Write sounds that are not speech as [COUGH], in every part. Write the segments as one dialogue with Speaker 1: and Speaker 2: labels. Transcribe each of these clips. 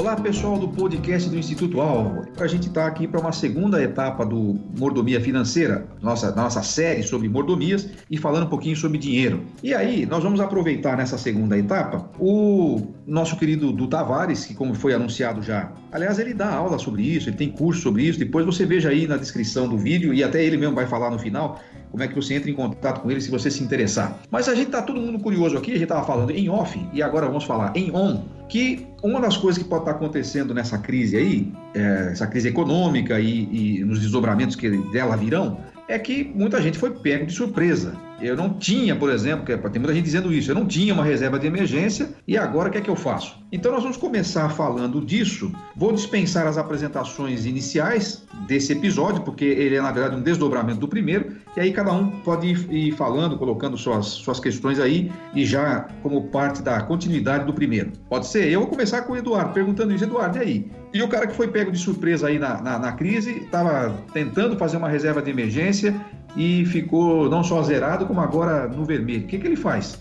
Speaker 1: Olá pessoal do podcast do Instituto Alvo. A gente está aqui para uma segunda etapa do Mordomia Financeira, nossa, nossa série sobre mordomias e falando um pouquinho sobre dinheiro. E aí, nós vamos aproveitar nessa segunda etapa o nosso querido Du Tavares, que como foi anunciado já, aliás, ele dá aula sobre isso, ele tem curso sobre isso, depois você veja aí na descrição do vídeo e até ele mesmo vai falar no final como é que você entra em contato com ele se você se interessar. Mas a gente está todo mundo curioso aqui, a gente estava falando em off e agora vamos falar em on, que uma das coisas que pode estar acontecendo nessa crise aí, é, essa crise econômica e, e nos desdobramentos que dela virão, é que muita gente foi pego de surpresa. Eu não tinha, por exemplo, que é, tem muita gente dizendo isso, eu não tinha uma reserva de emergência e agora o que é que eu faço? Então nós vamos começar falando disso. Vou dispensar as apresentações iniciais desse episódio, porque ele é na verdade um desdobramento do primeiro, e aí cada um pode ir falando, colocando suas, suas questões aí e já como parte da continuidade do primeiro. Pode ser? Eu vou começar com o Eduardo, perguntando isso, Eduardo, e aí? E o cara que foi pego de surpresa aí na, na, na crise, estava tentando fazer uma reserva de emergência e ficou não só zerado, como agora no vermelho. O que, que ele faz?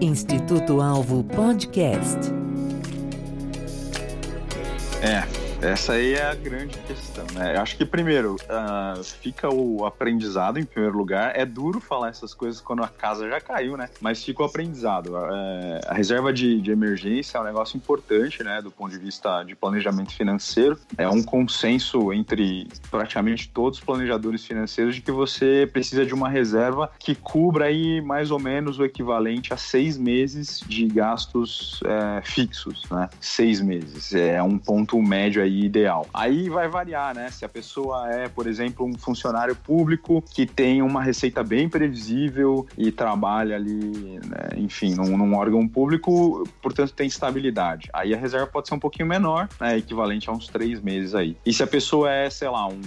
Speaker 2: Instituto Alvo Podcast.
Speaker 3: É, essa aí é a grande questão, né? Acho que primeiro uh, fica o aprendizado em primeiro lugar. É duro falar essas coisas quando a casa já caiu, né? Mas fica o aprendizado. Uh, a reserva de, de, emergência é um negócio importante, né? Do ponto de vista de planejamento financeiro. É um consenso entre praticamente todos os planejadores financeiros de que você precisa de uma reserva que cubra aí mais ou menos o equivalente a seis meses de gastos é, fixos, né? Seis meses. É um ponto médio aí ideal. Aí vai variar, né? Se a pessoa é, por exemplo, um funcionário público que tem uma receita bem previsível e trabalha ali, né, enfim, num, num, órgão público, portanto tem estabilidade. Aí a reserva pode ser um pouquinho menor, né, equivalente a uns três meses aí. E se a pessoa é, sei lá, um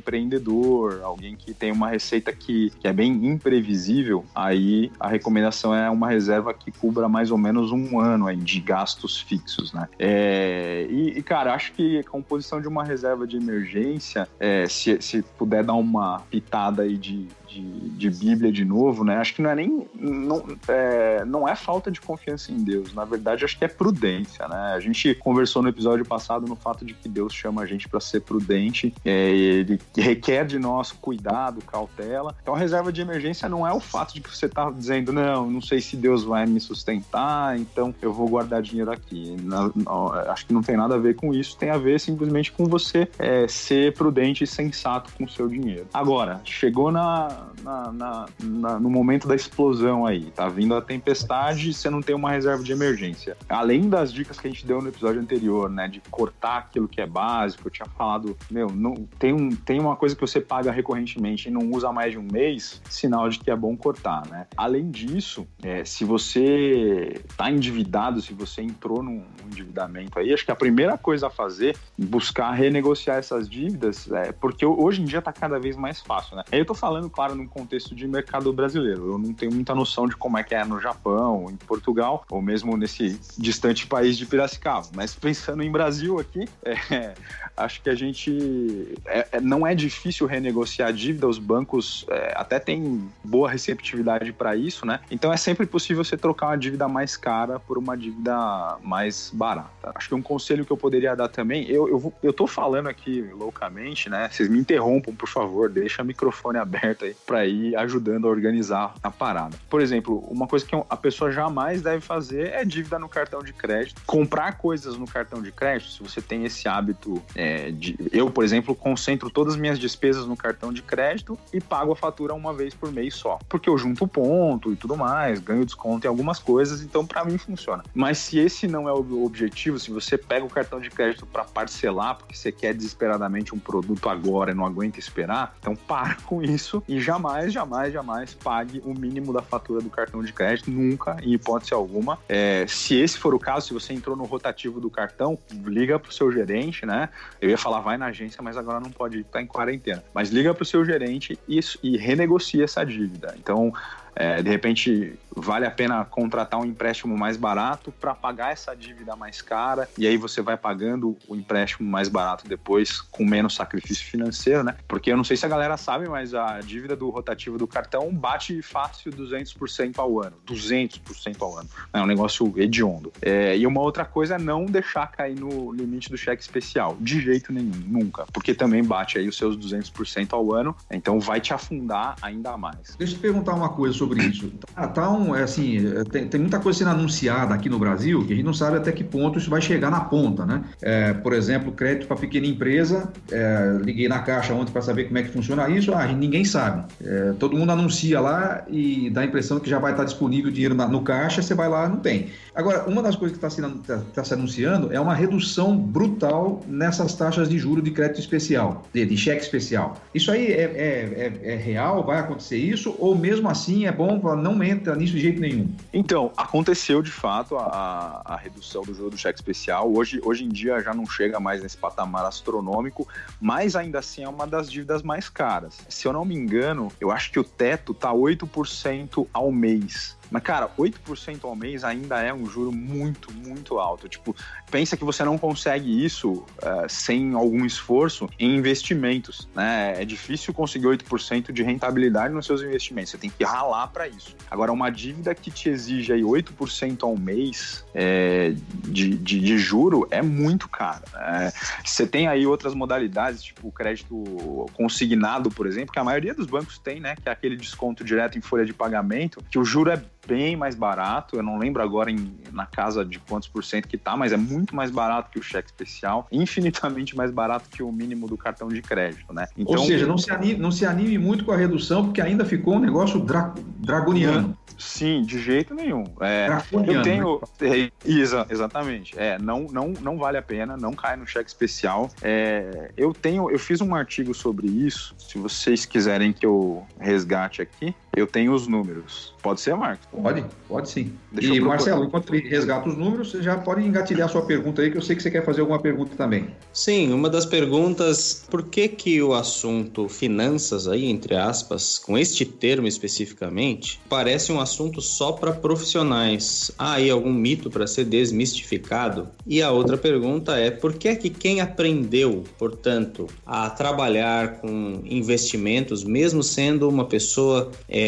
Speaker 3: empreendedor, alguém que tem uma receita que, que é bem imprevisível, aí a recomendação é uma reserva que cubra mais ou menos um ano aí de gastos fixos, né? É, e, e, cara, acho que composição de uma reserva de emergência, é, se, se puder dar uma pitada aí de, de, de, Bíblia de novo, né? Acho que não é nem não é, não é falta de confiança em Deus. Na verdade, acho que é prudência, né? A gente conversou no episódio passado no fato de que Deus chama a gente para ser prudente. É, ele requer de nós cuidado, cautela. Então, a reserva de emergência não é o fato de que você está dizendo não, não sei se Deus vai me sustentar, então eu vou guardar dinheiro aqui. Não, não, acho que não tem nada a ver com isso. Tem a ver simplesmente com você é, ser prudente e sensato com o seu dinheiro. Agora, chegou na na, na, na, no momento da explosão aí. Tá vindo a tempestade e você não tem uma reserva de emergência. Além das dicas que a gente deu no episódio anterior, né? De cortar aquilo que é básico, eu tinha falado, meu, não, tem, um, tem uma coisa que você paga recorrentemente e não usa mais de um mês, sinal de que é bom cortar, né? Além disso, é, se você tá endividado, se você entrou num endividamento aí, acho que a primeira coisa a fazer, buscar renegociar essas dívidas, é, porque hoje em dia tá cada vez mais fácil, né? Eu tô falando, claro, num contexto de mercado brasileiro. Eu não tenho muita noção de como é que é no Japão, em Portugal, ou mesmo nesse distante país de Piracicaba. Mas pensando em Brasil aqui, é, [LAUGHS] acho que a gente é, é, não é difícil renegociar a dívida. Os bancos é, até têm boa receptividade para isso, né? Então é sempre possível você trocar uma dívida mais cara por uma dívida mais barata. Acho que um conselho que eu poderia dar também, eu, eu, eu tô falando aqui loucamente, né? Vocês me interrompam, por favor, deixa o microfone aberto aí para ir ajudando a organizar a parada. Por exemplo, uma coisa que a pessoa jamais deve fazer é dívida no cartão de crédito. Comprar coisas no cartão de crédito, se você tem esse hábito é, de. Eu, por exemplo, concentro todas as minhas despesas no cartão de crédito e pago a fatura uma vez por mês só. Porque eu junto ponto e tudo mais, ganho desconto em algumas coisas, então para mim funciona. Mas se esse não é o objetivo, se você pega o cartão de crédito para parcelar, porque você quer desesperadamente um produto agora e não aguenta esperar, então para [LAUGHS] com isso e jamais, jamais, jamais pague o mínimo da fatura do cartão de crédito, nunca, em hipótese alguma. É, se esse for o caso, se você entrou no rotativo do cartão, liga para o seu gerente, né? Eu ia falar vai na agência, mas agora não pode estar tá em quarentena. Mas liga para o seu gerente e, e renegocia essa dívida. Então, É, de repente, vale a pena contratar um empréstimo mais barato para pagar essa dívida mais cara e aí você vai pagando o empréstimo mais barato depois com menos sacrifício financeiro, né? Porque eu não sei se a galera sabe, mas a dívida do rotativo do cartão bate fácil 200% ao ano, 200% ao ano. É um negócio hediondo. É, e uma outra coisa é não deixar cair no limite do cheque especial, de jeito nenhum, nunca, porque também bate aí os seus 200% ao ano, então vai te afundar ainda mais.
Speaker 1: Deixa eu te perguntar uma coisa sobre isso. Tá, tá um, é assim, tem, tem, muita coisa sendo anunciada aqui no Brasil que a gente não sabe até que ponto isso vai chegar na ponta, né? É, por exemplo, crédito para pequena empresa, é, liguei na caixa ontem para saber como é que funciona isso, ah, ninguém sabe. É, todo mundo anuncia lá e dá a impressão que já vai estar disponível o dinheiro na, no caixa, você vai lá não tem. Agora, uma das coisas que está tá, tá se anunciando é uma redução brutal nessas taxas de juro de crédito especial, de, de cheque especial. Isso aí é, é, é, é real? Vai acontecer isso? Ou mesmo assim é bom, não entra nisso de jeito nenhum?
Speaker 3: Então, aconteceu de fato a, a redução do juro do cheque especial. Hoje, hoje em dia já não chega mais nesse patamar astronômico, mas ainda assim é uma das dívidas mais caras. Se eu não me engano, eu acho que o teto tá 8% ao mês. Mas, cara, 8% ao mês ainda é um juro muito, muito alto. Tipo, pensa que você não consegue isso uh, sem algum esforço em investimentos, né? É difícil conseguir 8% de rentabilidade nos seus investimentos. Você tem que ralar para isso. Agora, uma dívida que te exige aí 8% ao mês é, de, de, de, juro é muito cara. Né? Você tem aí outras modalidades, tipo crédito consignado, por exemplo, que a maioria dos bancos tem, né? Que é aquele desconto direto em folha de pagamento, que o juro é bem mais barato. Eu não lembro agora em, na casa de quantos por cento que tá, mas é muito mais barato que o cheque especial, [LAUGHS] infinitamente mais barato que o mínimo do cartão de crédito, né?
Speaker 1: Então, Ou seja, não se, anime, não se anime muito com a redução, porque ainda ficou um negócio dra dragoniano.
Speaker 3: Sim, de jeito nenhum. É, eu tenho. Né? É, exa, exatamente. É, não, não, não vale a pena, não cai no cheque especial. É, eu tenho, eu fiz um artigo sobre isso. Se vocês quiserem que eu resgate aqui, eu tenho os números. Pode ser, Marcos?
Speaker 1: Pode, pode sim. Deixa e, Marcelo, enquanto ele resgata os números, você já pode engatilhar sua pergunta aí, que eu sei que você quer fazer alguma pergunta também.
Speaker 4: Sim, uma das perguntas, por que que o assunto finanças aí, entre aspas, com este termo especificamente, parece um assunto só para profissionais? Há aí algum mito para ser desmistificado? E a outra pergunta é, por que que quem aprendeu, portanto, a trabalhar com investimentos, mesmo sendo uma pessoa é,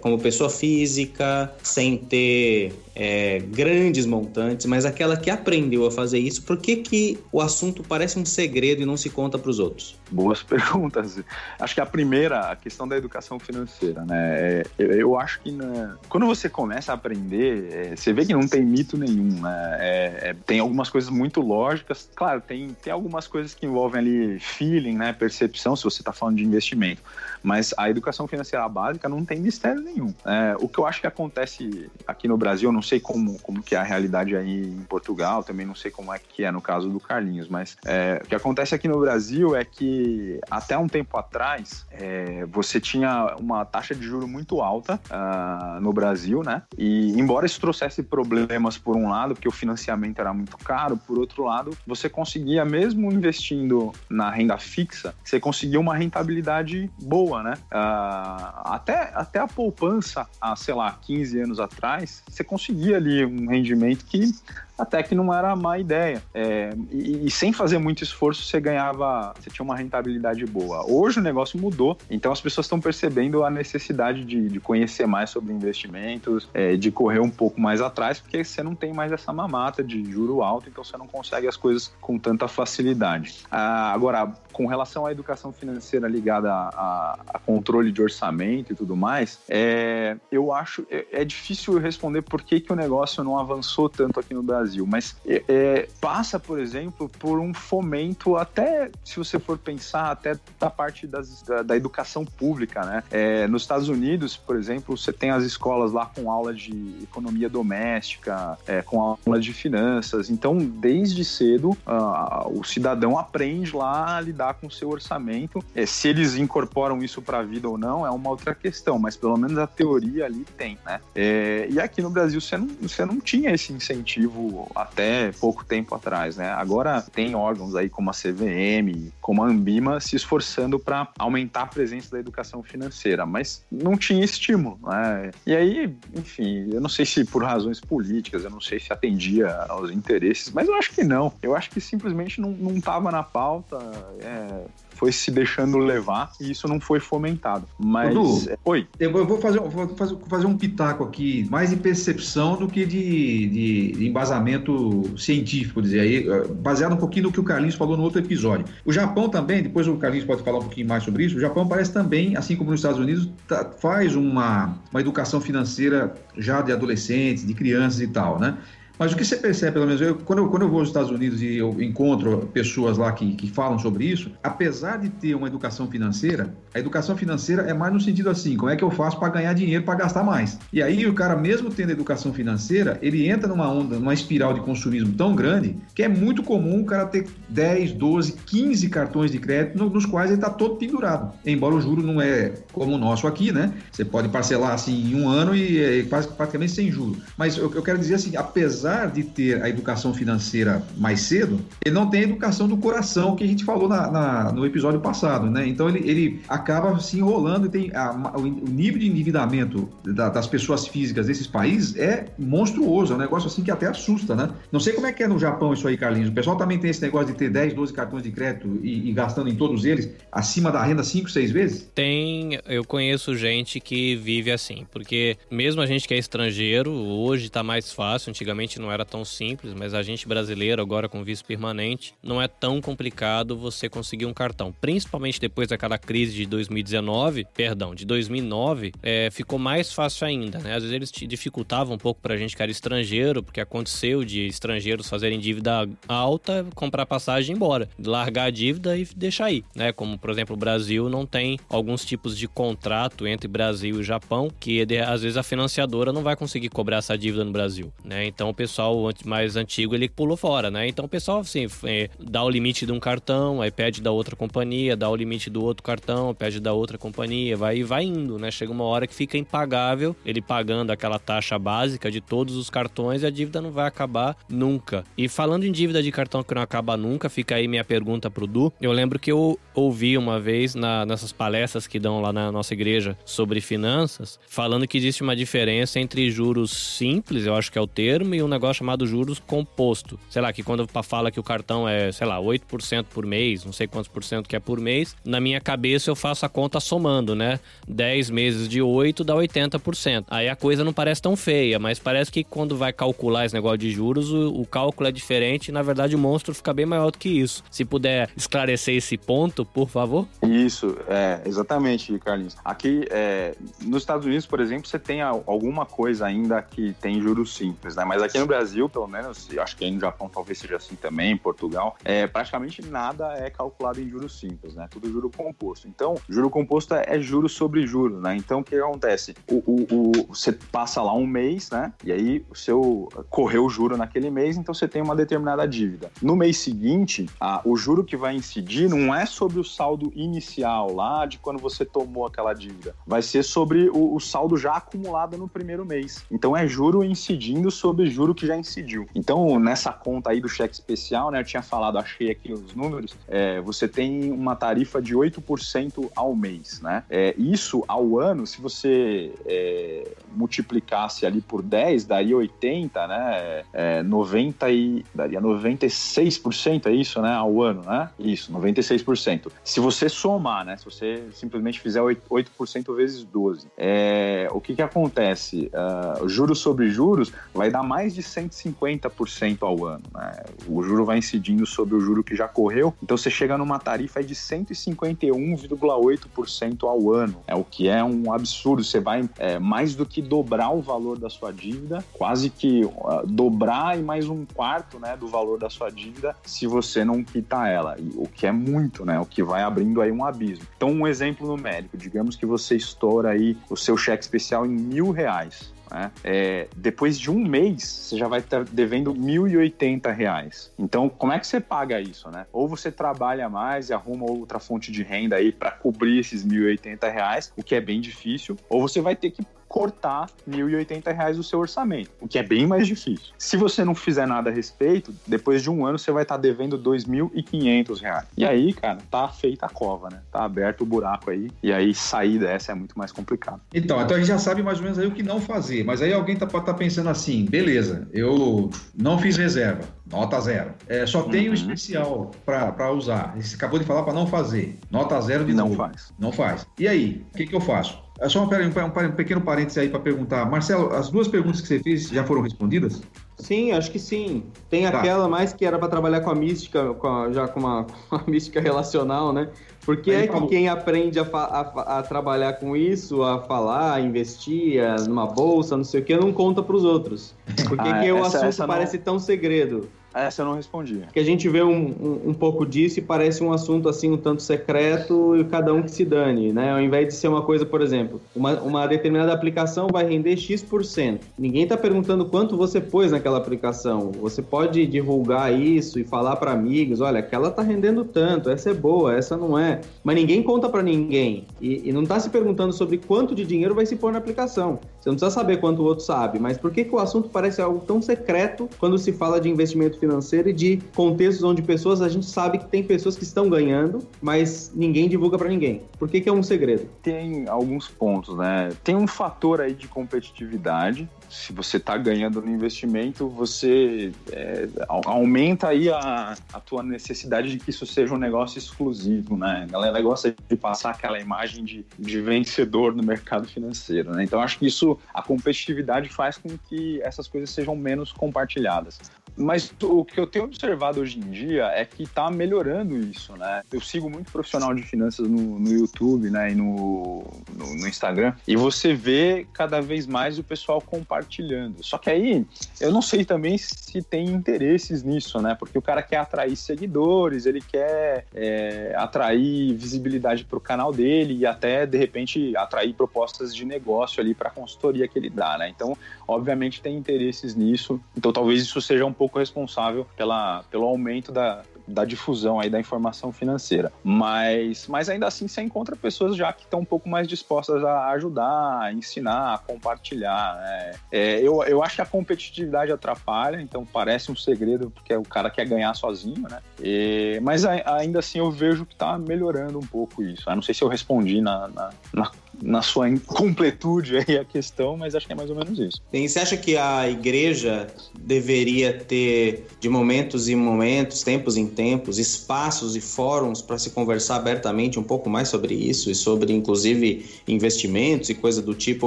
Speaker 4: como pessoa física, sem ter é, grandes montantes, mas aquela que aprendeu a fazer isso, por que, que o assunto parece um segredo e não se conta para os outros?
Speaker 3: Boas [LAUGHS] perguntas. Acho que a primeira, a questão da educação financeira, né? É, eu, eu, acho que né, quando você começa a aprender, é, você vê que não tem mito nenhum, né? É, é, tem algumas coisas muito lógicas, claro, tem, tem algumas coisas que envolvem ali feeling, né? Percepção, se você está falando de investimento. Mas a educação financeira básica não tem mistério nenhum. É, o que eu acho que acontece aqui no Brasil, eu não sei como, como que é a realidade aí em Portugal, também não sei como é que é no caso do Carlinhos, mas é, o que acontece aqui no Brasil é que até um tempo atrás é, você tinha uma taxa de juro muito alta uh, no Brasil, né? E embora isso trouxesse problemas por um lado, porque o financiamento era muito caro, por outro lado, você conseguia, mesmo investindo na renda fixa, você conseguia uma rentabilidade boa, né? Uh, até, até a poupança, há, sei lá, 15 anos atrás, você conseguia ali um rendimento que até que não era má ideia. É, e, e, sem fazer muito esforço, você ganhava, você tinha uma rentabilidade boa. Hoje o negócio mudou, então as pessoas estão percebendo a necessidade de, de conhecer mais sobre investimentos, é, de correr um pouco mais atrás, porque você não tem mais essa mamata de juro alto, então você não consegue as coisas com tanta facilidade. Ah, agora, com relação à educação financeira ligada a, a, a, controle de orçamento e tudo mais, é, eu acho é, é difícil responder por que, que o negócio não avançou tanto aqui no Brasil Brasil, mas é, é, passa, por exemplo, por um fomento até, se você for pensar, até da parte das, da, da, educação pública, né? É, nos Estados Unidos, por exemplo, você tem as escolas lá com aula de economia doméstica, é, com aula de finanças. Então, desde cedo, uh, o cidadão aprende lá a lidar com o seu orçamento. É, se eles incorporam isso para a vida ou não, é uma outra questão, mas pelo menos a teoria ali tem, né? E aqui no Brasil você não, você não tinha esse incentivo até pouco tempo atrás, né? Agora tem órgãos aí como a CVM, como a Ambima se esforçando para aumentar a presença da educação financeira, mas não tinha estímulo, né? E aí, enfim, eu não sei se por razões políticas, eu não sei se atendia aos interesses, mas eu acho que não. Eu acho que simplesmente não estava na pauta. É, foi se deixando levar e isso não foi fomentado. Mas.
Speaker 1: Dudu, Oi. Eu vou fazer, vou fazer, um pitaco aqui, mais de percepção do que de, de, de embasamento científico, dizer aí, eh, baseado um pouquinho no que o Carlinhos falou no outro episódio. O Japão também, depois o Carlinhos pode falar um pouquinho mais sobre isso, o Japão parece também, assim como nos Estados Unidos, tá, faz uma, uma educação financeira já de adolescentes, de crianças e tal, né? Mas o que você percebe, pelo menos, eu, quando, eu, quando eu vou aos Estados Unidos e eu encontro pessoas lá que, que falam sobre isso, apesar de ter uma educação financeira, a educação financeira é mais no sentido assim, como é que eu faço para ganhar dinheiro para gastar mais? E aí o cara, mesmo tendo educação financeira, ele entra numa onda, numa espiral de consumismo tão grande que é muito comum o cara ter 10, 12, 15 cartões de crédito nos quais ele está todo pendurado. Embora o juro não é como o nosso aqui, né? Você pode parcelar assim em um ano e é quase praticamente sem juros. Mas eu, eu quero dizer assim, apesar apesar de ter a educação financeira mais cedo, ele não tem a educação do coração que a gente falou na, na, no episódio passado, né? Então ele, ele acaba se enrolando e tem a, o, nível de endividamento da, das pessoas físicas desses países é monstruoso, é um negócio assim que até assusta, né? Não sei como é que é no Japão isso aí, Carlinhos. O pessoal também tem esse negócio de ter 10, 12 cartões de crédito e, e gastando em todos eles acima da renda 5, 6 vezes?
Speaker 5: Tem, eu conheço gente que vive assim, porque mesmo a gente que é estrangeiro, hoje está mais fácil, antigamente não era tão simples, mas a gente brasileiro, agora com visto permanente, não é tão complicado você conseguir um cartão. Principalmente depois daquela crise de 2019, perdão, de 2009, é, ficou mais fácil ainda, né? Às vezes eles dificultavam um pouco pra gente que era estrangeiro, porque aconteceu de estrangeiros fazerem dívida alta, comprar passagem e ir embora, largar a dívida e deixar aí, né? Como, por exemplo, o Brasil não tem alguns tipos de contrato entre Brasil e Japão, que às vezes a financiadora não vai conseguir cobrar essa dívida no Brasil, né? Então o pessoal mais antigo ele pulou fora, né? Então o pessoal assim é, dá o limite de um cartão, aí pede da outra companhia, dá o limite do outro cartão, pede da outra companhia, vai vai indo, né? Chega uma hora que fica impagável ele pagando aquela taxa básica de todos os cartões e a dívida não vai acabar nunca. E falando em dívida de cartão que não acaba nunca, fica aí minha pergunta pro Du. Eu lembro que eu ouvi uma vez na, nessas palestras que dão lá na nossa igreja sobre finanças, falando que existe uma diferença entre juros simples, eu acho que é o termo, e um negócio chamado juros composto. Sei lá, que quando fala que o cartão é, sei lá, 8% por mês, não sei quantos por cento que é por mês, na minha cabeça eu faço a conta somando, né? 10 meses de 8 dá 80%. Aí a coisa não parece tão feia, mas parece que quando vai calcular esse negócio de juros, o, o cálculo é diferente e na verdade o monstro fica bem maior do que isso. Se puder esclarecer esse ponto, por favor.
Speaker 3: Isso, é, exatamente, Carlinhos. Aqui, é, nos Estados Unidos, por exemplo, você tem alguma coisa ainda que tem juros simples, né? Mas aqui no Brasil, pelo menos, e acho que aí no Japão talvez seja assim também, em Portugal, é, praticamente nada é calculado em juros simples, né? Tudo juro composto. Então, juro composto é, é juro sobre juro, né? Então, o que acontece? O, o, o, você passa lá um mês, né? E aí o seu correu o juro naquele mês, então você tem uma determinada dívida. No mês seguinte, a, o juro que vai incidir não é sobre o saldo inicial lá de quando você tomou aquela dívida, vai ser sobre o, o saldo já acumulado no primeiro mês. Então é juro incidindo sobre juro que já incidiu. Então, nessa conta aí do cheque especial, né, eu tinha falado, achei aqui os números, é, você tem uma tarifa de 8% ao mês, né? É, isso ao ano, se você é, multiplicasse ali por 10, daria 80, né? É, 90 e daria 96%, é isso, né? Ao ano, né? Isso, 96%. Se você somar, né? Se você simplesmente fizer 8% vezes 12, é, o que que acontece? Uh, juros sobre juros vai dar mais de 150% ao ano. Né? O juro vai incidindo sobre o juro que já correu, então você chega numa tarifa de 151,8% ao ano, é o que é um absurdo. Você vai é, mais do que dobrar o valor da sua dívida, quase que uh, dobrar e mais um quarto né, do valor da sua dívida se você não quitar ela, o que é muito, né? O que vai abrindo aí um abismo. Então, um exemplo numérico, digamos que você estoura aí o seu cheque especial em mil reais. Né? É, depois de um mês, você já vai estar devendo R$ 1.080. Então, como é que você paga isso, né? Ou você trabalha mais e arruma outra fonte de renda aí para cobrir esses R$ 1.080, o que é bem difícil, ou você vai ter que cortar R$ 1.080 do seu orçamento, o que é bem mais difícil. Se você não fizer nada a respeito, depois de um ano você vai estar devendo R$ 2.500. E aí, cara, tá feita a cova, né? Tá aberto o buraco aí, e aí sair dessa é muito mais complicado.
Speaker 1: Então, então a gente já sabe mais ou menos aí o que não fazer, mas aí alguém tá, tá pensando assim, beleza, eu não fiz reserva, nota zero. É, só uhum. tem o especial para usar. Você acabou de falar para não fazer, nota zero de
Speaker 3: não
Speaker 1: novo.
Speaker 3: faz.
Speaker 1: Não faz. E aí, o que, que eu faço? É só um, um, um pequeno parênteses aí para perguntar. Marcelo, as duas perguntas que você fez já foram respondidas?
Speaker 4: Sim, acho que sim. Tem tá. aquela mais que era para trabalhar com a mística, com a, já com uma, com [LAUGHS] uma, mística relacional, né? Por que é que quem aprende a, a, a, trabalhar com isso, a falar, a investir numa bolsa, não sei o que, não conta para os outros? [LAUGHS] Por que, ah, que essa, o assunto parece não... tão segredo?
Speaker 3: Essa eu não respondi.
Speaker 4: Que a gente vê um, um, um, pouco disso e parece um assunto assim um tanto secreto e cada um que se dane, né? Ao invés de ser uma coisa, por exemplo, uma, uma determinada aplicação vai render X%. Ninguém está perguntando quanto você pôs naquela aplicação. Você pode divulgar isso e falar para amigos, olha, aquela está rendendo tanto, essa é boa, essa não é. Mas ninguém conta para ninguém. E, e não está se perguntando sobre quanto de dinheiro vai se pôr na aplicação. Você não precisa saber quanto o outro sabe, mas por que, que o assunto parece algo tão secreto quando se fala de investimento financeiro e de contextos onde pessoas, a gente sabe que tem pessoas que estão ganhando, mas ninguém divulga para ninguém. Por que, que é um segredo?
Speaker 3: Tem alguns pontos, né? Tem um fator aí de competitividade. Se você está ganhando no investimento, você é, aumenta aí a, a tua necessidade de que isso seja um negócio exclusivo, né? A galera gosta de passar aquela imagem de, de vencedor no mercado financeiro, né? Então acho que isso, a competitividade faz com que essas coisas sejam menos compartilhadas. Mas o que eu tenho observado hoje em dia é que está melhorando isso, né? Eu sigo muito profissional de finanças no, no YouTube, né, e no, no, no, Instagram, e você vê cada vez mais o pessoal compartilhando. Só que aí, eu não sei também se tem interesses nisso, né? Porque o cara quer atrair seguidores, ele quer é, atrair visibilidade para o canal dele e até, de repente, atrair propostas de negócio ali para a consultoria que ele dá, né? Então, obviamente, tem interesses nisso. Então, talvez isso seja um pouco pouco responsável pela, pelo aumento da, da difusão aí da informação financeira. Mas, mas ainda assim você encontra pessoas já que estão um pouco mais dispostas a ajudar, a ensinar, a compartilhar. Né? É, eu, eu acho que a competitividade atrapalha, então parece um segredo porque o cara quer ganhar sozinho, né? E, mas ainda assim eu vejo que está melhorando um pouco isso. Eu não sei se eu respondi na, na, na na sua incompletude aí a questão, mas acho que é mais ou menos isso.
Speaker 4: E você acha que a igreja deveria ter, de momentos em momentos, tempos em tempos, espaços e fóruns para se conversar abertamente um pouco mais sobre isso e sobre, inclusive, investimentos e coisa do tipo,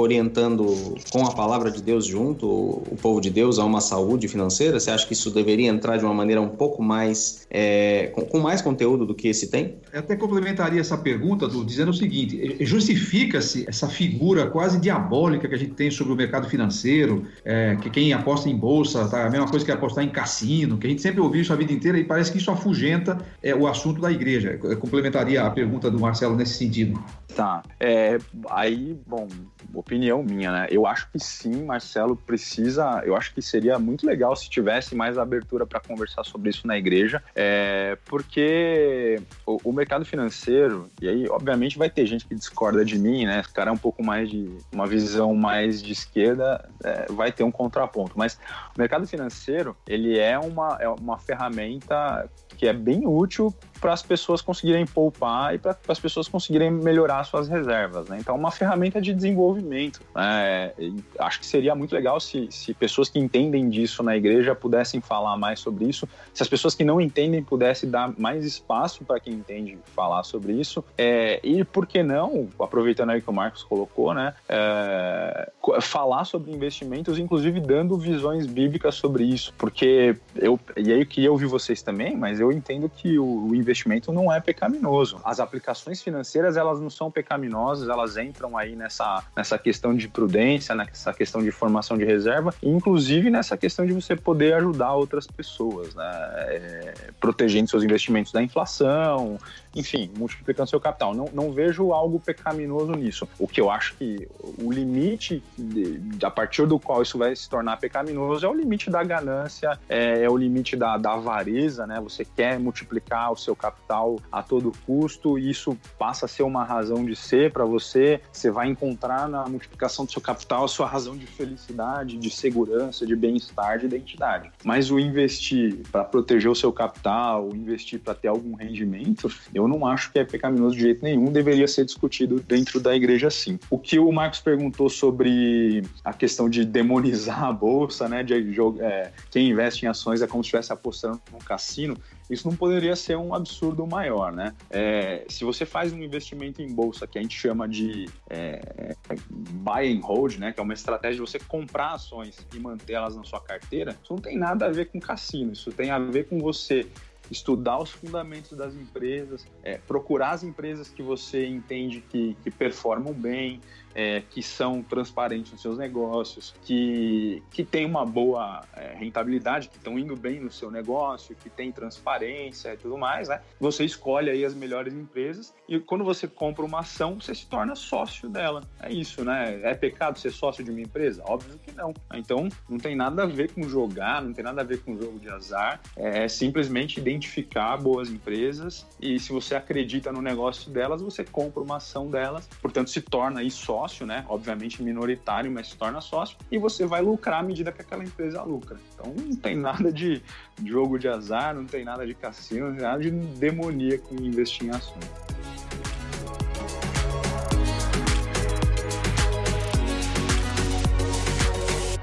Speaker 4: orientando com a palavra de Deus junto o povo de Deus a uma saúde financeira? Você acha que isso deveria entrar de uma maneira um pouco mais, é, com, com mais conteúdo do que esse tem?
Speaker 1: Eu até complementaria essa pergunta, do, dizendo o seguinte: justifica essa figura quase diabólica que a gente tem sobre o mercado financeiro, é, que quem aposta em bolsa tá a mesma coisa que apostar em cassino, que a gente sempre ouviu isso a vida inteira e parece que isso afugenta é, o assunto da igreja. Eu complementaria a pergunta do Marcelo nesse sentido.
Speaker 3: Tá. É, aí, bom, opinião minha, né? Eu acho que sim, Marcelo precisa. Eu acho que seria muito legal se tivesse mais abertura para conversar sobre isso na igreja, é, porque o, o mercado financeiro, e aí, obviamente, vai ter gente que discorda de mim, né? Né? Esse cara é um pouco mais de uma visão mais de esquerda, é, vai ter um contraponto. Mas o mercado financeiro ele é uma, é uma ferramenta que é bem útil para as pessoas conseguirem poupar e para as pessoas conseguirem melhorar suas reservas. Né? Então, é uma ferramenta de desenvolvimento. Né? acho que seria muito legal se, se pessoas que entendem disso na igreja pudessem falar mais sobre isso, se as pessoas que não entendem pudessem dar mais espaço para quem entende falar sobre isso. É, e por que não, aproveitando aí que o Marcos colocou, né, é, falar sobre investimentos, inclusive dando visões bíblicas sobre isso, porque eu e aí eu queria ouvir vocês também, mas eu entendo que o, o investimento não é pecaminoso. As aplicações financeiras, elas não são pecaminosas, elas entram aí nessa, nessa questão de prudência, nessa questão de formação de reserva, inclusive nessa questão de você poder ajudar outras pessoas, né? É, protegendo seus investimentos da inflação, enfim, multiplicando seu capital. Não, não vejo algo pecaminoso nisso. O que eu acho que o limite de, a partir do qual isso vai se tornar pecaminoso é o limite da ganância, é, é o limite da, da avareza, né? Você quer multiplicar o seu capital a todo custo, e isso passa a ser uma razão de ser para você. Você vai encontrar na multiplicação do seu capital a sua razão de felicidade, de segurança, de bem-estar, de identidade. Mas o investir para proteger o seu capital, investir para ter algum rendimento, eu não acho que é pecaminoso de jeito nenhum, deveria ser discutido dentro da igreja sim. O que o Marcos perguntou sobre a questão de demonizar a bolsa, né, de é, quem investe em ações é como se estivesse apostando no cassino, isso não poderia ser um absurdo maior, né? É, se você faz um investimento em bolsa que a gente chama de é, buy and hold, né, que é uma estratégia de você comprar ações e mantê-las na sua carteira, isso não tem nada a ver com cassino, isso tem a ver com você estudar os fundamentos das empresas, é, procurar as empresas que você entende que, que performam bem, é, que são transparentes nos seus negócios, que, que têm uma boa é, rentabilidade, que estão indo bem no seu negócio, que tem transparência e tudo mais, né? Você escolhe aí as melhores empresas e quando você compra uma ação, você se torna sócio dela. É isso, né? É pecado ser sócio de uma empresa? Óbvio que não. Então, não tem nada a ver com jogar, não tem nada a ver com jogo de azar. É, é simplesmente identificar boas empresas e se você acredita no negócio delas, você compra uma ação delas, portanto, se torna aí sócio sócio, né? Obviamente minoritário, mas se torna sócio, e você vai lucrar à medida que aquela empresa lucra. Então não tem nada de jogo de azar, não tem nada de cassino, não tem nada de demoníaco em investir em ações.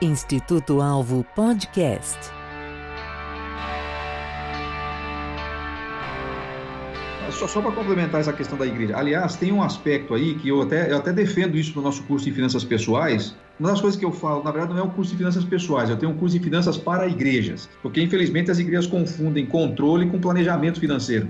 Speaker 2: Instituto Alvo Podcast.
Speaker 1: Só, só para complementar essa questão da igreja. Aliás, tem um aspecto aí que eu até, eu até defendo isso no nosso curso de finanças pessoais. Uma das coisas que eu falo, na verdade, não é um curso de finanças pessoais, eu tenho um curso de finanças para igrejas. Porque, infelizmente, as igrejas confundem controle com planejamento financeiro.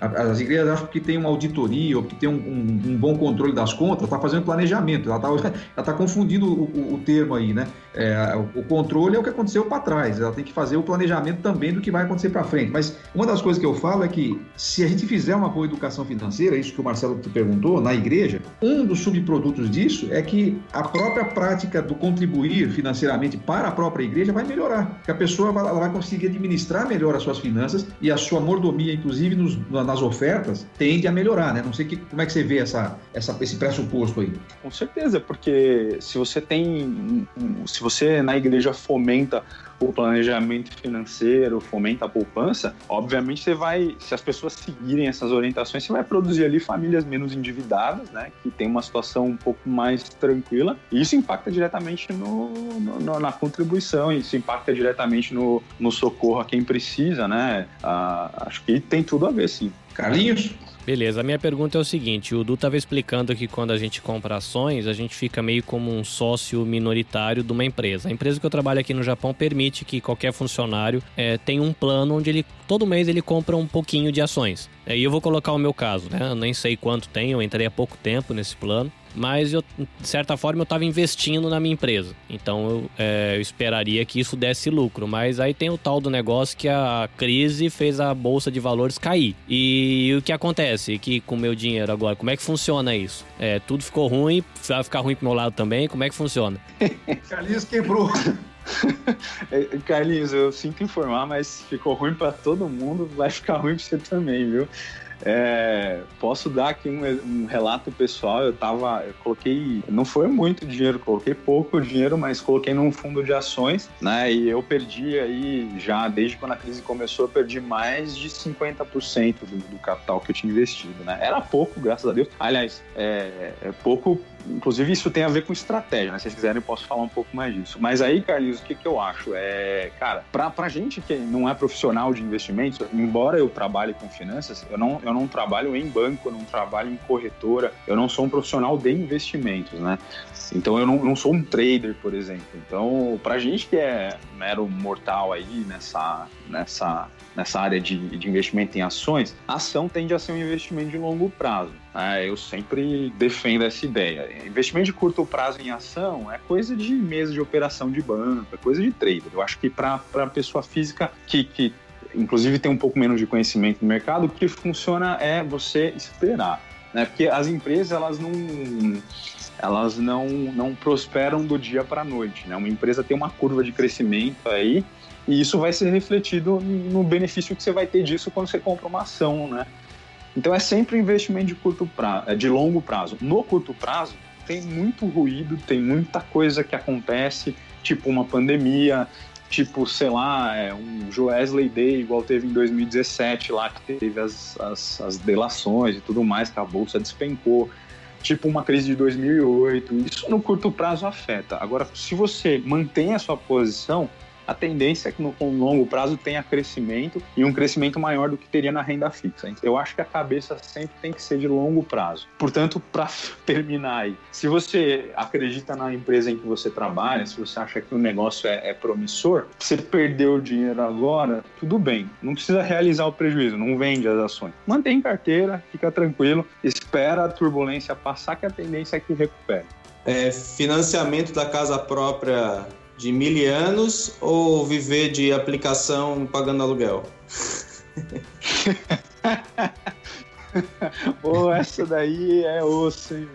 Speaker 1: As igrejas acham que tem uma auditoria ou que tem um, um, um bom controle das contas, está fazendo planejamento, ela [LAUGHS] está tá confundindo o, o, o, termo aí, né? É, o controle é o que aconteceu para trás, ela tem que fazer o planejamento também do que vai acontecer para frente. Mas uma das coisas que eu falo é que se a gente fizer uma boa educação financeira, isso que o Marcelo te perguntou, na igreja, um dos subprodutos disso é que a própria prática do contribuir financeiramente para a própria igreja vai melhorar, que a pessoa vai, vai conseguir administrar melhor as suas finanças e a sua mordomia, inclusive nos, nas ofertas, tende a melhorar, né? Não sei que, como é que você vê essa, essa, esse pressuposto aí.
Speaker 3: Com certeza, porque se você tem, se você na igreja fomenta o planejamento financeiro, fomenta a poupança, obviamente você vai, se as pessoas seguirem essas orientações, você vai produzir ali famílias menos endividadas, né, que tem uma situação um pouco mais tranquila. E isso impacta diretamente no, no na contribuição, isso impacta diretamente no, no socorro a quem precisa, né? Ah, acho que tem tudo a ver, sim.
Speaker 1: Carlinhos?
Speaker 5: Beleza, a minha pergunta é o seguinte: o Du estava explicando que quando a gente compra ações, a gente fica meio como um sócio minoritário de uma empresa. A empresa que eu trabalho aqui no Japão permite que qualquer funcionário é, tenha um plano onde ele todo mês ele compra um pouquinho de ações. E eu vou colocar o meu caso, né? Eu nem sei quanto tem, eu entrei há pouco tempo nesse plano mas eu, de certa forma eu estava investindo na minha empresa. Então eu, é, eu, esperaria que isso desse lucro. Mas aí tem o tal do negócio que a crise fez a bolsa de valores cair. E o que acontece? Que com o meu dinheiro agora, como é que funciona isso? É, tudo ficou ruim, vai ficar ruim pro meu lado também, como é que funciona? [LAUGHS]
Speaker 1: Carlinhos quebrou. [LAUGHS]
Speaker 3: É, Carlinhos, eu sinto informar, mas ficou ruim para todo mundo, vai ficar ruim para você também, viu? É, posso dar aqui um, um, relato pessoal. Eu tava, eu coloquei, não foi muito dinheiro, coloquei pouco dinheiro, mas coloquei num fundo de ações, né? E eu perdi aí já desde quando a crise começou, eu perdi mais de 50% do, do capital que eu tinha investido, né? Era pouco, graças a Deus. Aliás, é, é pouco Inclusive, isso tem a ver com estratégia, né? Se vocês quiserem, eu posso falar um pouco mais disso. Mas aí, Carlinhos, o que, que eu acho? É, cara, pra, pra gente que não é profissional de investimentos, embora eu trabalhe com finanças, eu não, eu não trabalho em banco, eu não trabalho em corretora, eu não sou um profissional de investimentos, né? Então, eu não, não sou um trader, por exemplo. Então, pra gente que é mero mortal aí nessa, nessa, nessa área de, de investimento em ações, a ação tende a ser um investimento de longo prazo. Né? Eu sempre defendo essa ideia. Investimento de curto prazo em ação é coisa de mesa de operação de banco, é coisa de trader. Eu acho que para a pessoa física que, que inclusive tem um pouco menos de conhecimento no mercado, o que funciona é você esperar. né? Porque as empresas elas não elas não, não prosperam do dia para a noite, né? Uma empresa tem uma curva de crescimento aí e isso vai ser refletido no benefício que você vai ter disso quando você compra uma ação, né? Então é sempre um investimento de curto prazo, de longo prazo. No curto prazo tem muito ruído, tem muita coisa que acontece, tipo uma pandemia, tipo, sei lá, é, um Joesley Day, igual teve em 2017 lá, que teve as, as, as delações e tudo mais, que a bolsa despencou. Tipo uma crise de 2008, isso no curto prazo afeta. Agora, se você mantém a sua posição, a tendência é que no, longo prazo tenha crescimento e um crescimento maior do que teria na renda fixa. Eu acho que a cabeça sempre tem que ser de longo prazo. Portanto, para [LAUGHS] terminar aí, se você acredita na empresa em que você trabalha, se você acha que o negócio é, é promissor, você perdeu o dinheiro agora, tudo bem. Não precisa realizar o prejuízo, não vende as ações. Mantém carteira, fica tranquilo, espera a turbulência passar, que a tendência é que recupere.
Speaker 4: É, financiamento da casa própria de milianos ou viver de aplicação pagando aluguel? [LAUGHS]
Speaker 3: Pô, essa daí é osso, hein?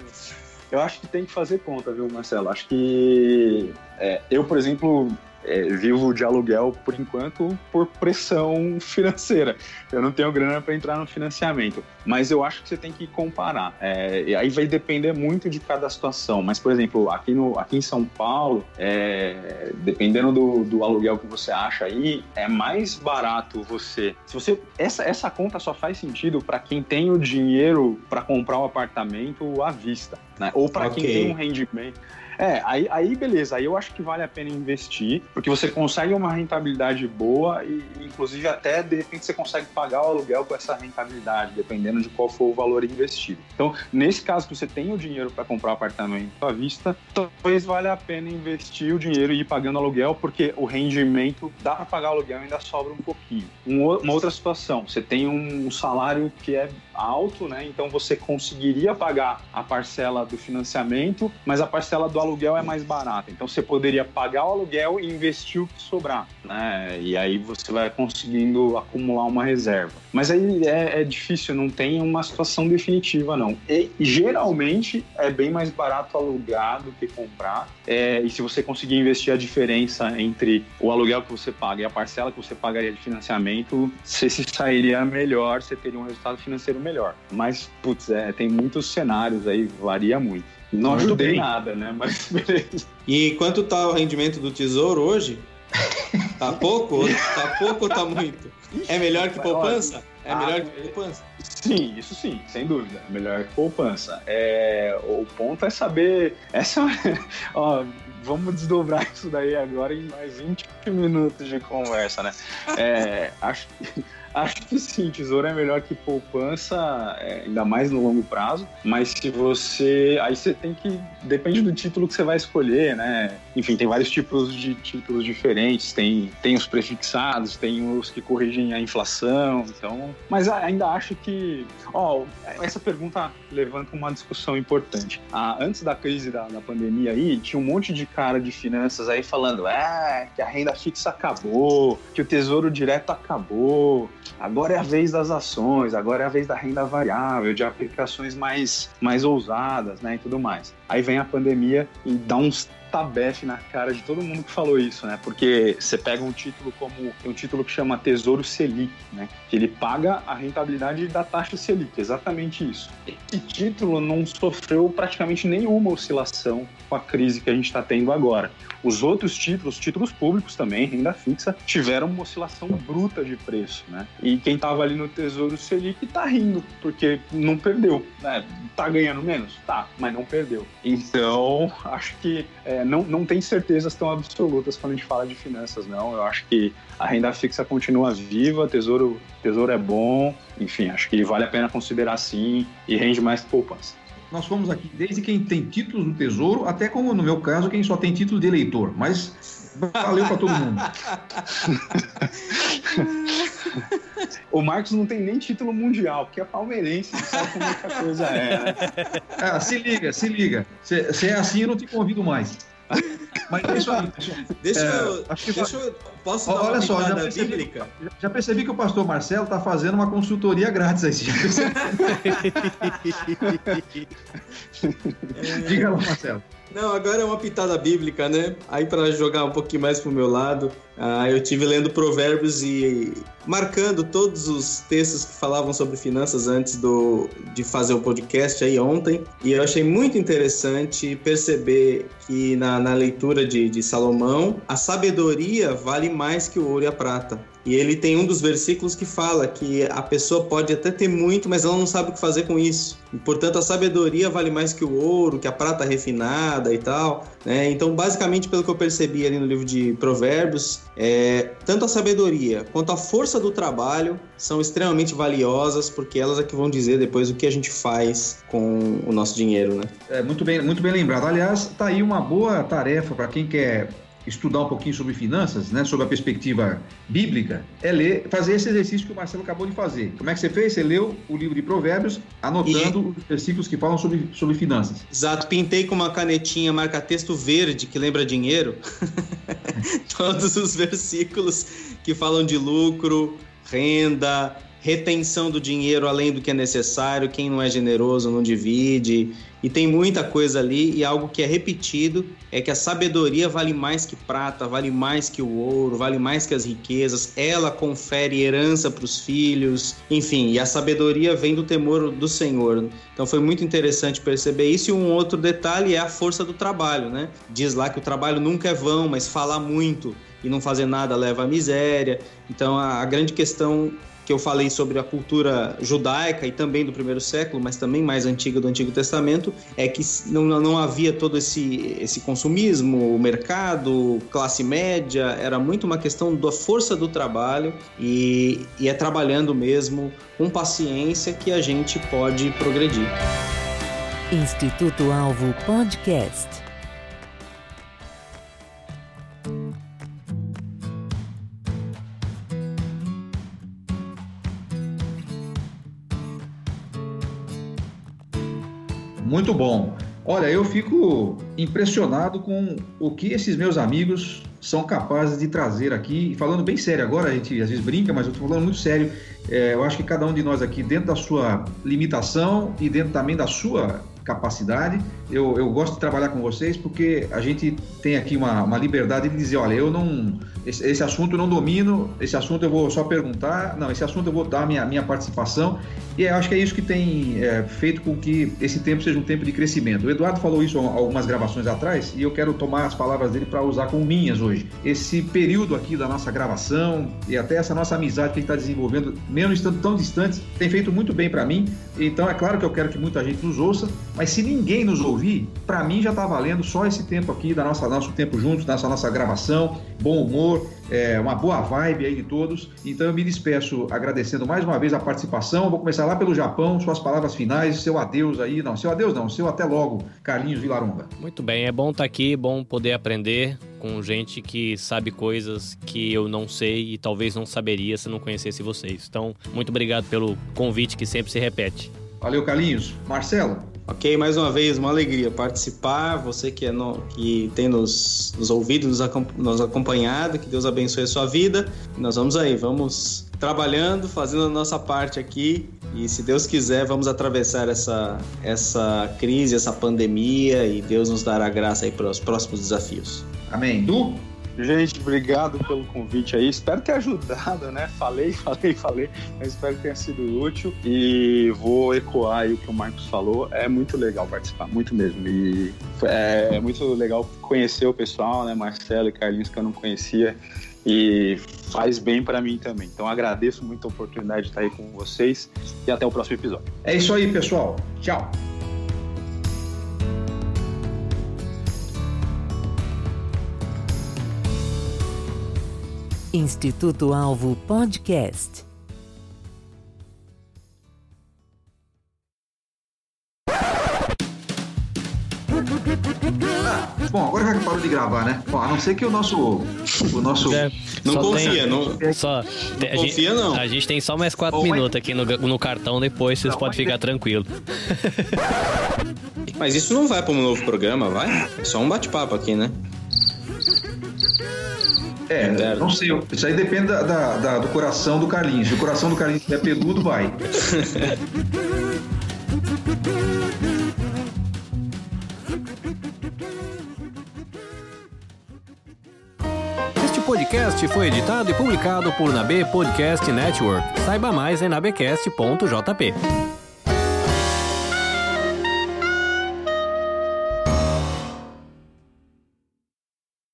Speaker 3: Eu acho que tem que fazer conta, viu, Marcelo? Acho que é, eu, por exemplo, é, vivo de aluguel por enquanto por pressão financeira. Eu não tenho grana para entrar no financiamento, mas eu acho que você tem que comparar. É, aí vai depender muito de cada situação. Mas, por exemplo, aqui, no, aqui em São Paulo, é, dependendo do, do aluguel que você acha aí, é mais barato você. Se você essa, essa conta só faz sentido para quem tem o dinheiro para comprar o um apartamento à vista, né? Ou para okay. quem tem um rendimento. É, aí, aí beleza, aí eu acho que vale a pena investir, porque você consegue uma rentabilidade boa e, inclusive, até de repente você consegue pagar o aluguel com essa rentabilidade, dependendo de qual for o valor investido. Então, nesse caso que você tem o dinheiro para comprar um apartamento à vista, talvez valha a pena investir o dinheiro e ir pagando aluguel, porque o rendimento dá para pagar o aluguel e ainda sobra um pouquinho. uma outra situação, você tem um salário que é alto, né? Então você conseguiria pagar a parcela do financiamento, mas a parcela do aluguel é mais barata. Então você poderia pagar o aluguel e investir o que sobrar, né? E aí você vai conseguindo acumular uma reserva. Mas aí é, é difícil, não tem uma situação definitiva, não. E geralmente é bem mais barato alugar do que comprar. É, e se você conseguir investir a diferença entre o aluguel que você paga e a parcela que você pagaria de financiamento, você se sairia melhor, você teria um resultado financeiro melhor. Mas, putz, é, tem muitos cenários aí, varia muito. Não ajudei bem. nada, né? Mas [LAUGHS] beleza.
Speaker 4: E quanto tá o rendimento do tesouro hoje? Tá pouco? Tá pouco ou tá muito? É melhor que poupança? É ah, melhor que poupança?
Speaker 3: Sim, isso sim, sem dúvida. É melhor que poupança. É, o ponto é saber. Essa, [LAUGHS] ó, vamos desdobrar isso daí agora em mais 20 minutos de conversa, né? É, acho que Acho que sim, tesouro é melhor que poupança, é, ainda mais no longo prazo. Mas se você. Aí você tem que. Depende do título que você vai escolher, né? Enfim, tem vários tipos de títulos diferentes. Tem, tem os prefixados, tem os que corrigem a inflação. Então. Mas ainda acho que. Ó, essa pergunta levanta uma discussão importante. Ah, antes da crise da, da pandemia aí, tinha um monte de cara de finanças aí falando: é, que a renda fixa acabou, que o tesouro direto acabou Agora é a vez das ações, agora é a vez da renda variável, de aplicações mais, mais ousadas, né, e tudo mais. Aí vem a pandemia e dá uns tabefe na cara de todo mundo que falou isso, né? Porque você pega um título como um título que chama Tesouro Selic, né? Que ele paga a rentabilidade da taxa Selic, exatamente isso. Esse título não sofreu praticamente nenhuma oscilação com a crise que a gente está tendo agora. Os outros títulos, títulos públicos também, renda fixa, tiveram uma oscilação bruta de preço, né? E quem estava ali no Tesouro Selic está rindo, porque não perdeu, né? Tá ganhando menos? Tá, mas não perdeu. Então, acho que é, não, não tem certezas tão absolutas quando a gente fala de finanças, não. Eu acho que a renda fixa continua viva, tesouro, tesouro é bom, enfim, acho que vale a pena considerar sim e rende mais poupança
Speaker 1: nós fomos aqui desde quem tem títulos do Tesouro, até como no meu caso, quem só tem título de eleitor. Mas valeu para todo mundo. [LAUGHS]
Speaker 3: o Marcos não tem nem título mundial, porque é palmeirense, sabe como é que a coisa é. Né?
Speaker 1: Ah, se liga, se liga. Se, se é assim, eu não te convido mais. Mas é isso aí.
Speaker 4: Deixa
Speaker 1: É,
Speaker 4: eu.
Speaker 1: acho que
Speaker 4: deixa eu posso dar
Speaker 1: Olha
Speaker 4: uma
Speaker 1: só, já percebi,
Speaker 4: bíblica?
Speaker 1: já percebi que o pastor Marcelo está fazendo uma consultoria grátis aí. Percebeu? [LAUGHS] Diga lá, Marcelo.
Speaker 4: Não, agora é uma pitada bíblica, né? Aí para jogar um pouquinho mais pro meu lado, ah, eu tive lendo Provérbios e marcando todos os textos que falavam sobre finanças antes do, de fazer o podcast aí ontem. E eu achei muito interessante perceber que na, na leitura de, de Salomão, a sabedoria vale mais que o ouro e a prata. E ele tem um dos versículos que fala que a pessoa pode até ter muito, mas ela não sabe o que fazer com isso. E, portanto, a sabedoria vale mais que o ouro, que a prata refinada e tal. Né? Então, basicamente, pelo que eu percebi ali no livro de Provérbios, é, tanto a sabedoria quanto a força do trabalho são extremamente valiosas, porque elas é que vão dizer depois o que a gente faz com o nosso dinheiro. Né?
Speaker 1: É, muito, bem, muito bem lembrado. Aliás, tá aí uma boa tarefa para quem quer estudar um pouquinho sobre finanças, né, sobre a perspectiva bíblica, é ler, fazer esse exercício que o Marcelo acabou de fazer. Como é que você fez? Você leu o livro de Provérbios, anotando os versículos que falam sobre, sobre finanças.
Speaker 4: Exato, pintei com uma canetinha marca-texto verde, que lembra dinheiro, [LAUGHS] todos os versículos que falam de lucro, renda, retenção do dinheiro além do que é necessário, quem não é generoso não divide, e tem muita coisa ali, e algo que é repetido é que a sabedoria vale mais que prata, vale mais que o ouro, vale mais que as riquezas, ela confere herança para os filhos, enfim, e a sabedoria vem do temor do Senhor. Então foi muito interessante perceber isso, e um outro detalhe é a força do trabalho, né? Diz lá que o trabalho nunca é vão, mas falar muito e não fazer nada leva à miséria. Então a, a grande questão que eu falei sobre a cultura judaica e também do primeiro século, mas também mais antiga do Antigo Testamento, é que não, não havia todo esse, esse consumismo, o mercado, classe média, era muito uma questão da força do trabalho e, e é trabalhando mesmo com paciência que a gente pode progredir.
Speaker 2: Instituto Alvo Podcast.
Speaker 1: Muito bom. Olha, eu fico impressionado com o que esses meus amigos são capazes de trazer aqui. Falando bem sério agora, a gente às vezes brinca, mas eu estou falando muito sério. É, eu acho que cada um de nós aqui, dentro da sua limitação e dentro também da sua capacidade, eu, eu gosto de trabalhar com vocês porque a gente tem aqui uma, uma liberdade de dizer, olha, eu não. Esse, esse, assunto eu não domino, esse assunto eu vou só perguntar, não, esse assunto eu vou dar minha, minha participação. E eu acho que é isso que tem é, feito com que esse tempo seja um tempo de crescimento. O Eduardo falou isso algumas gravações atrás e eu quero tomar as palavras dele para usar como minhas hoje. Esse período aqui da nossa gravação e até essa nossa amizade que a gente está desenvolvendo, mesmo estando tão distantes, tem feito muito bem para mim. Então é claro que eu quero que muita gente nos ouça, mas se ninguém nos ouvir, para mim já está valendo só esse tempo aqui da nossa nosso tempo juntos, nessa nossa gravação, bom humor, é, uma boa vibe aí de todos. Então eu me despeço agradecendo mais uma vez a participação. Vou começar lá pelo Japão, suas palavras finais, seu adeus aí, não, seu adeus não, seu até logo, Carlinhos Vilaronga.
Speaker 5: Muito bem, é bom estar aqui, bom poder aprender com gente que sabe coisas que eu não sei e talvez não saberia se não conhecesse vocês. Então, muito obrigado pelo convite que sempre se repete.
Speaker 1: Valeu, Carlinhos. Marcelo?
Speaker 4: Ok, mais uma vez, uma alegria participar. Você que, é no, que tem nos, nos ouvido, nos, nos acompanhado, que Deus abençoe a sua vida. Nós vamos aí, vamos trabalhando, fazendo a nossa parte aqui. E se Deus quiser, vamos atravessar essa, essa crise, essa pandemia e Deus nos dará graça aí para os próximos desafios.
Speaker 1: Amém. Du?
Speaker 3: Gente, obrigado pelo convite aí. Espero ter ajudado, né? Falei, [LAUGHS] falei, falei, mas espero que tenha sido útil. E vou ecoar aí o que o Marcos falou. É muito legal participar, muito mesmo. E é muito legal conhecer o pessoal, né? Marcelo e Carlinhos, que eu não conhecia. E faz bem para mim também. Então agradeço muito a oportunidade de estar aí com vocês e até o próximo episódio.
Speaker 1: É isso aí, pessoal. Tchau.
Speaker 2: Instituto Alvo Podcast.
Speaker 1: Bom, agora já parou de gravar, né? Bom, a não ser que o nosso. O nosso...
Speaker 5: É,
Speaker 4: Não
Speaker 5: só
Speaker 4: confia,
Speaker 5: tem-
Speaker 4: não.
Speaker 5: Só, tem- a
Speaker 4: confia,
Speaker 5: gente,
Speaker 4: não.
Speaker 5: A gente tem só mais quatro
Speaker 1: Bom, mas-
Speaker 5: minutos aqui no, no cartão, depois vocês
Speaker 1: Não,
Speaker 5: podem
Speaker 1: mas
Speaker 5: ficar
Speaker 1: tem-
Speaker 5: tranquilos.
Speaker 4: Mas isso não vai para um novo programa, vai? É só um bate-papo aqui, né?
Speaker 1: É,
Speaker 4: Interno.
Speaker 1: não sei. Isso aí depende da, da- da- do coração do Carlinhos. Se o coração do Carlinhos estiver peludo, vai.
Speaker 5: Este podcast foi editado e publicado por Nabe Podcast Network. Saiba mais em nabecast.jp.